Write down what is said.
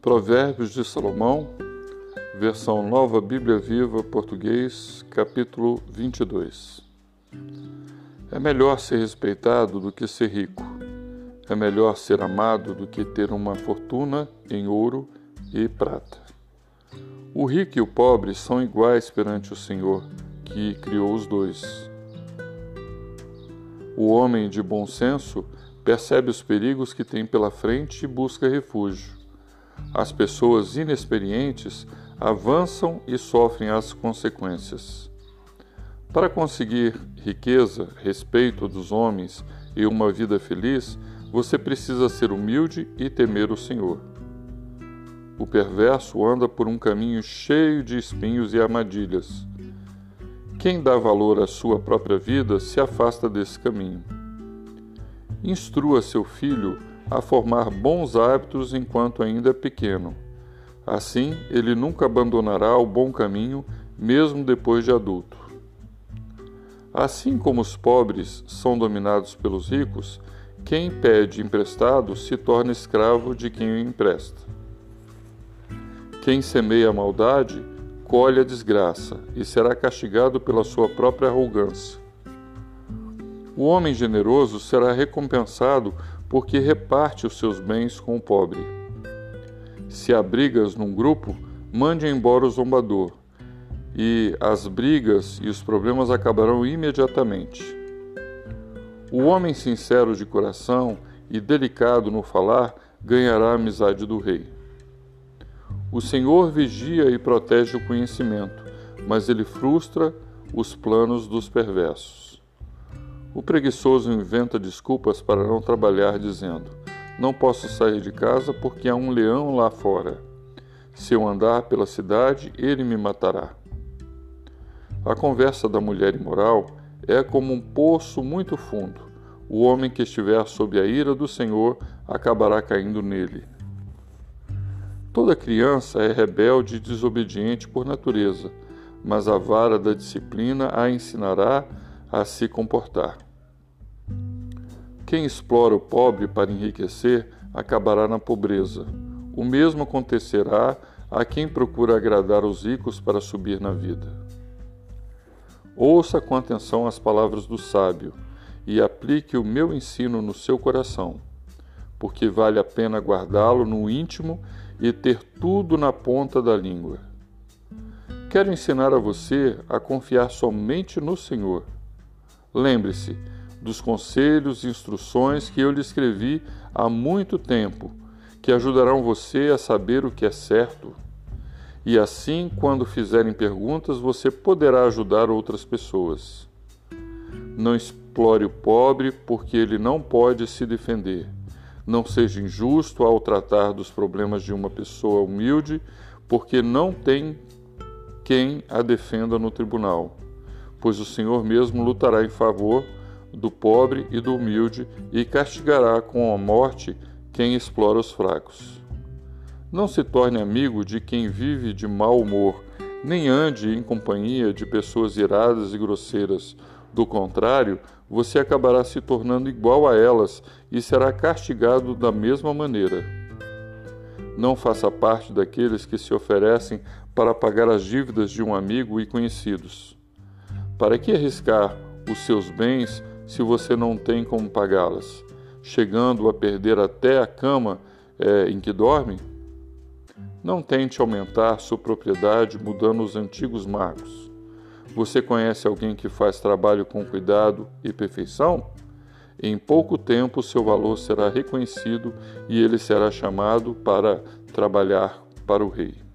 Provérbios de Salomão, versão Nova Bíblia Viva, português, capítulo 22. É melhor ser respeitado do que ser rico. É melhor ser amado do que ter uma fortuna em ouro e prata. O rico e o pobre são iguais perante o Senhor, que criou os dois. O homem de bom senso percebe os perigos que tem pela frente e busca refúgio. As pessoas inexperientes avançam e sofrem as consequências. Para conseguir riqueza, respeito dos homens e uma vida feliz, você precisa ser humilde e temer o Senhor. O perverso anda por um caminho cheio de espinhos e armadilhas. Quem dá valor à sua própria vida se afasta desse caminho. Instrua seu filho a formar bons hábitos enquanto ainda é pequeno. Assim, ele nunca abandonará o bom caminho, mesmo depois de adulto. Assim como os pobres são dominados pelos ricos, quem pede emprestado se torna escravo de quem o empresta. Quem semeia a maldade, colhe a desgraça e será castigado pela sua própria arrogância. O homem generoso será recompensado porque reparte os seus bens com o pobre. Se há brigas num grupo, mande embora o zombador, e as brigas e os problemas acabarão imediatamente. O homem sincero de coração e delicado no falar ganhará a amizade do rei. O Senhor vigia e protege o conhecimento, mas ele frustra os planos dos perversos. O preguiçoso inventa desculpas para não trabalhar, dizendo: Não posso sair de casa porque há um leão lá fora. Se eu andar pela cidade, ele me matará. A conversa da mulher imoral é como um poço muito fundo. O homem que estiver sob a ira do Senhor acabará caindo nele. Toda criança é rebelde e desobediente por natureza, mas a vara da disciplina a ensinará a se comportar. Quem explora o pobre para enriquecer acabará na pobreza. O mesmo acontecerá a quem procura agradar os ricos para subir na vida. Ouça com atenção as palavras do sábio e aplique o meu ensino no seu coração, porque vale a pena guardá-lo no íntimo e ter tudo na ponta da língua. Quero ensinar a você a confiar somente no Senhor. Lembre-se dos conselhos e instruções que eu lhe escrevi há muito tempo, que ajudarão você a saber o que é certo. E assim, quando fizerem perguntas, você poderá ajudar outras pessoas. Não explore o pobre, porque ele não pode se defender. Não seja injusto ao tratar dos problemas de uma pessoa humilde, porque não tem quem a defenda no tribunal, pois o Senhor mesmo lutará em favor do pobre e do humilde e castigará com a morte quem explora os fracos. Não se torne amigo de quem vive de mau humor, nem ande em companhia de pessoas iradas e grosseiras do contrário, você acabará se tornando igual a elas e será castigado da mesma maneira. Não faça parte daqueles que se oferecem para pagar as dívidas de um amigo e conhecidos. Para que arriscar os seus bens se você não tem como pagá-las, chegando a perder até a cama é, em que dorme? Não tente aumentar sua propriedade mudando os antigos marcos. Você conhece alguém que faz trabalho com cuidado e perfeição? Em pouco tempo seu valor será reconhecido e ele será chamado para trabalhar para o rei.